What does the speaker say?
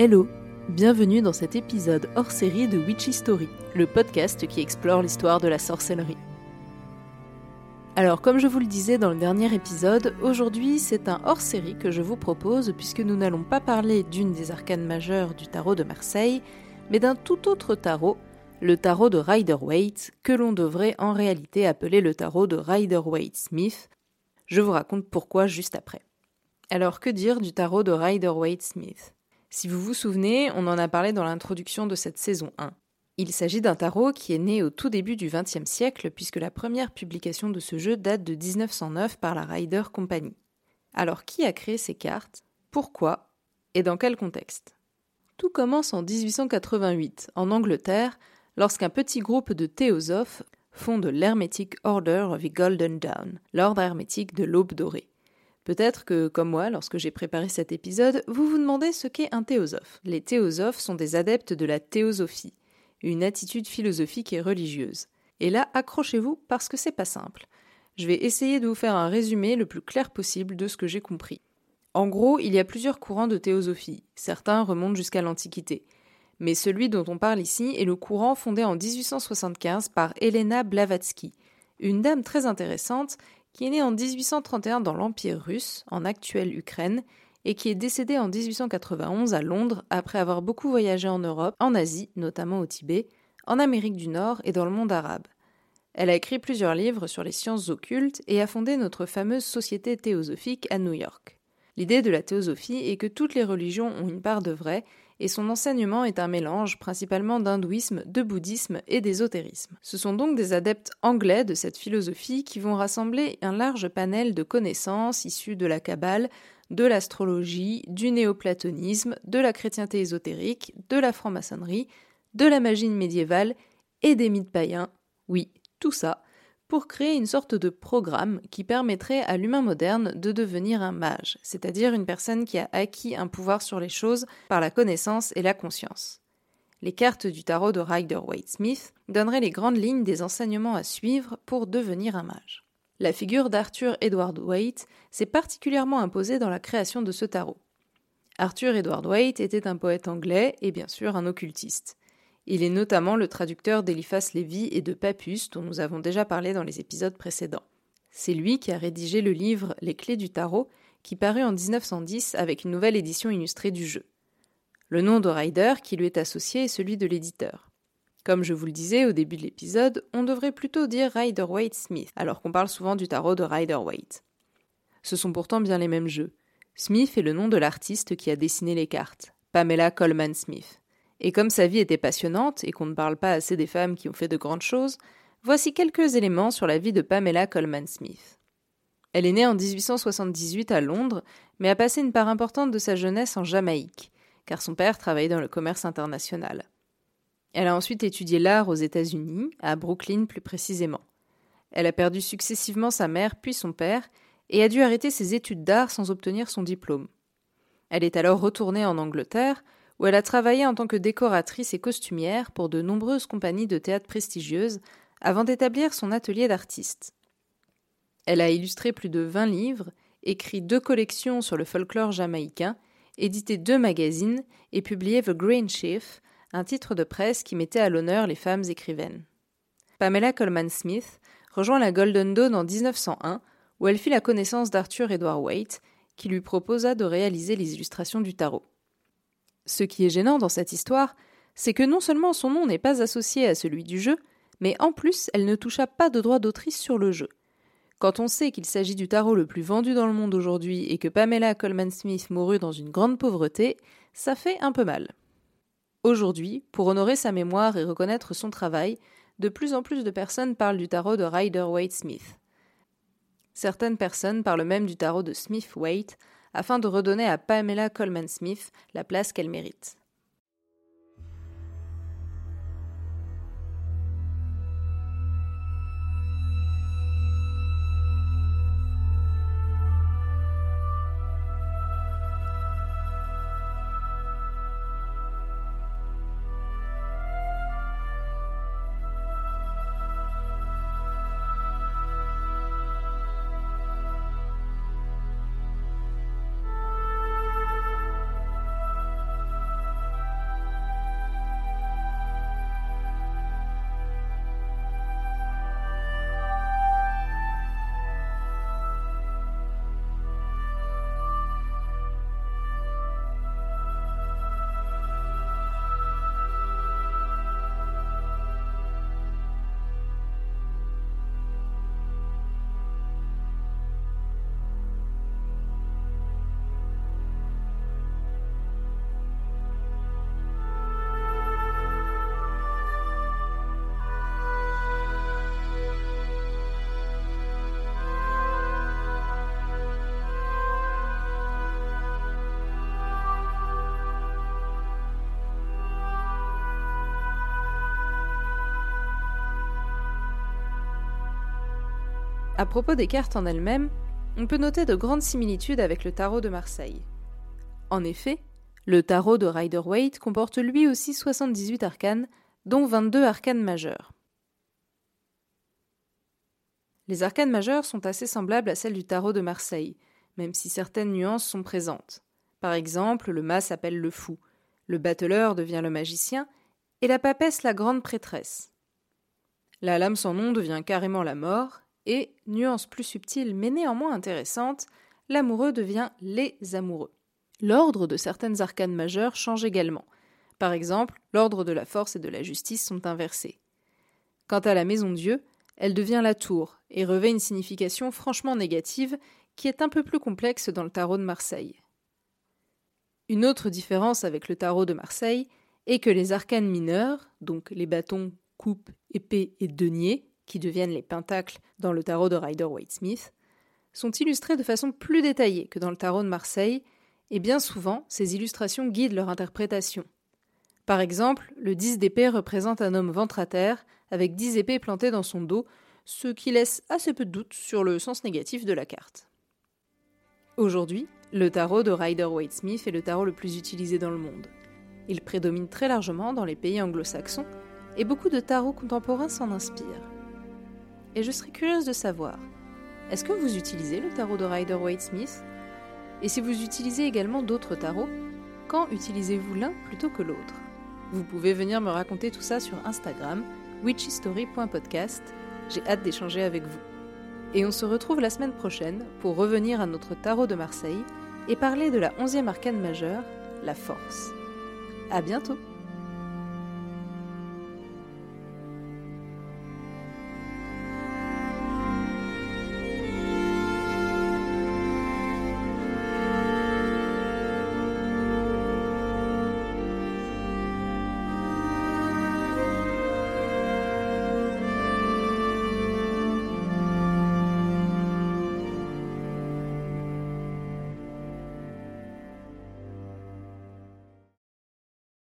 Hello, bienvenue dans cet épisode hors série de Witchy Story, le podcast qui explore l'histoire de la sorcellerie. Alors comme je vous le disais dans le dernier épisode, aujourd'hui c'est un hors série que je vous propose puisque nous n'allons pas parler d'une des arcanes majeures du tarot de Marseille, mais d'un tout autre tarot, le tarot de Rider-Waite, que l'on devrait en réalité appeler le tarot de Rider-Waite-Smith. Je vous raconte pourquoi juste après. Alors que dire du tarot de Rider-Waite-Smith si vous vous souvenez, on en a parlé dans l'introduction de cette saison 1. Il s'agit d'un tarot qui est né au tout début du XXe siècle puisque la première publication de ce jeu date de 1909 par la Rider Company. Alors qui a créé ces cartes? Pourquoi? Et dans quel contexte? Tout commence en 1888, en Angleterre, lorsqu'un petit groupe de théosophes fonde l'Hermetic Order of the Golden Dawn, l'ordre hermétique de l'aube dorée. Peut-être que, comme moi, lorsque j'ai préparé cet épisode, vous vous demandez ce qu'est un théosophe. Les théosophes sont des adeptes de la théosophie, une attitude philosophique et religieuse. Et là, accrochez-vous parce que c'est pas simple. Je vais essayer de vous faire un résumé le plus clair possible de ce que j'ai compris. En gros, il y a plusieurs courants de théosophie. Certains remontent jusqu'à l'Antiquité. Mais celui dont on parle ici est le courant fondé en 1875 par Elena Blavatsky, une dame très intéressante qui est né en 1831 dans l'Empire russe, en actuelle Ukraine, et qui est décédé en 1891 à Londres après avoir beaucoup voyagé en Europe, en Asie, notamment au Tibet, en Amérique du Nord et dans le monde arabe. Elle a écrit plusieurs livres sur les sciences occultes et a fondé notre fameuse société théosophique à New York. L'idée de la théosophie est que toutes les religions ont une part de vrai et son enseignement est un mélange principalement d'hindouisme, de bouddhisme et d'ésotérisme. Ce sont donc des adeptes anglais de cette philosophie qui vont rassembler un large panel de connaissances issues de la Kabbale, de l'astrologie, du néoplatonisme, de la chrétienté ésotérique, de la franc-maçonnerie, de la magie médiévale et des mythes païens. Oui, tout ça, pour créer une sorte de programme qui permettrait à l'humain moderne de devenir un mage, c'est-à-dire une personne qui a acquis un pouvoir sur les choses par la connaissance et la conscience. Les cartes du tarot de Rider-Waite-Smith donneraient les grandes lignes des enseignements à suivre pour devenir un mage. La figure d'Arthur Edward Waite s'est particulièrement imposée dans la création de ce tarot. Arthur Edward Waite était un poète anglais et bien sûr un occultiste. Il est notamment le traducteur d'Eliphas Lévy et de Papus, dont nous avons déjà parlé dans les épisodes précédents. C'est lui qui a rédigé le livre Les clés du tarot, qui parut en 1910 avec une nouvelle édition illustrée du jeu. Le nom de Rider qui lui est associé est celui de l'éditeur. Comme je vous le disais au début de l'épisode, on devrait plutôt dire Rider Waite Smith, alors qu'on parle souvent du tarot de Rider Waite. Ce sont pourtant bien les mêmes jeux. Smith est le nom de l'artiste qui a dessiné les cartes, Pamela Coleman Smith. Et comme sa vie était passionnante et qu'on ne parle pas assez des femmes qui ont fait de grandes choses, voici quelques éléments sur la vie de Pamela Coleman Smith. Elle est née en 1878 à Londres, mais a passé une part importante de sa jeunesse en Jamaïque, car son père travaillait dans le commerce international. Elle a ensuite étudié l'art aux États-Unis, à Brooklyn plus précisément. Elle a perdu successivement sa mère puis son père, et a dû arrêter ses études d'art sans obtenir son diplôme. Elle est alors retournée en Angleterre, où elle a travaillé en tant que décoratrice et costumière pour de nombreuses compagnies de théâtre prestigieuses avant d'établir son atelier d'artiste. Elle a illustré plus de 20 livres, écrit deux collections sur le folklore jamaïcain, édité deux magazines et publié The Green Chief, un titre de presse qui mettait à l'honneur les femmes écrivaines. Pamela Coleman Smith rejoint la Golden Dawn en 1901, où elle fit la connaissance d'Arthur Edward Waite, qui lui proposa de réaliser les illustrations du tarot. Ce qui est gênant dans cette histoire, c'est que non seulement son nom n'est pas associé à celui du jeu, mais en plus elle ne toucha pas de droit d'autrice sur le jeu. Quand on sait qu'il s'agit du tarot le plus vendu dans le monde aujourd'hui et que Pamela Coleman Smith mourut dans une grande pauvreté, ça fait un peu mal. Aujourd'hui, pour honorer sa mémoire et reconnaître son travail, de plus en plus de personnes parlent du tarot de Rider Waite Smith. Certaines personnes parlent même du tarot de Smith Waite, afin de redonner à Pamela Coleman Smith la place qu'elle mérite. À propos des cartes en elles-mêmes, on peut noter de grandes similitudes avec le tarot de Marseille. En effet, le tarot de Rider-Waite comporte lui aussi 78 arcanes, dont 22 arcanes majeures. Les arcanes majeures sont assez semblables à celles du tarot de Marseille, même si certaines nuances sont présentes. Par exemple, le mât s'appelle le fou, le battleur devient le magicien, et la papesse la grande prêtresse. La lame sans nom devient carrément la mort, et, nuance plus subtile mais néanmoins intéressante, l'amoureux devient les amoureux. L'ordre de certaines arcanes majeures change également. Par exemple, l'ordre de la force et de la justice sont inversés. Quant à la maison Dieu, elle devient la tour et revêt une signification franchement négative qui est un peu plus complexe dans le tarot de Marseille. Une autre différence avec le tarot de Marseille est que les arcanes mineurs, donc les bâtons, coupes, épées et deniers, qui deviennent les pentacles dans le tarot de Rider-Waite-Smith, sont illustrés de façon plus détaillée que dans le tarot de Marseille, et bien souvent ces illustrations guident leur interprétation. Par exemple, le 10 d'épée représente un homme ventre à terre avec 10 épées plantées dans son dos, ce qui laisse assez peu de doute sur le sens négatif de la carte. Aujourd'hui, le tarot de Rider-Waite-Smith est le tarot le plus utilisé dans le monde. Il prédomine très largement dans les pays anglo-saxons et beaucoup de tarots contemporains s'en inspirent. Et je serais curieuse de savoir, est-ce que vous utilisez le tarot de Rider-Waite-Smith Et si vous utilisez également d'autres tarots, quand utilisez-vous l'un plutôt que l'autre? Vous pouvez venir me raconter tout ça sur Instagram witchystory.podcast. J'ai hâte d'échanger avec vous. Et on se retrouve la semaine prochaine pour revenir à notre tarot de Marseille et parler de la 11e arcane majeure, la force. À bientôt!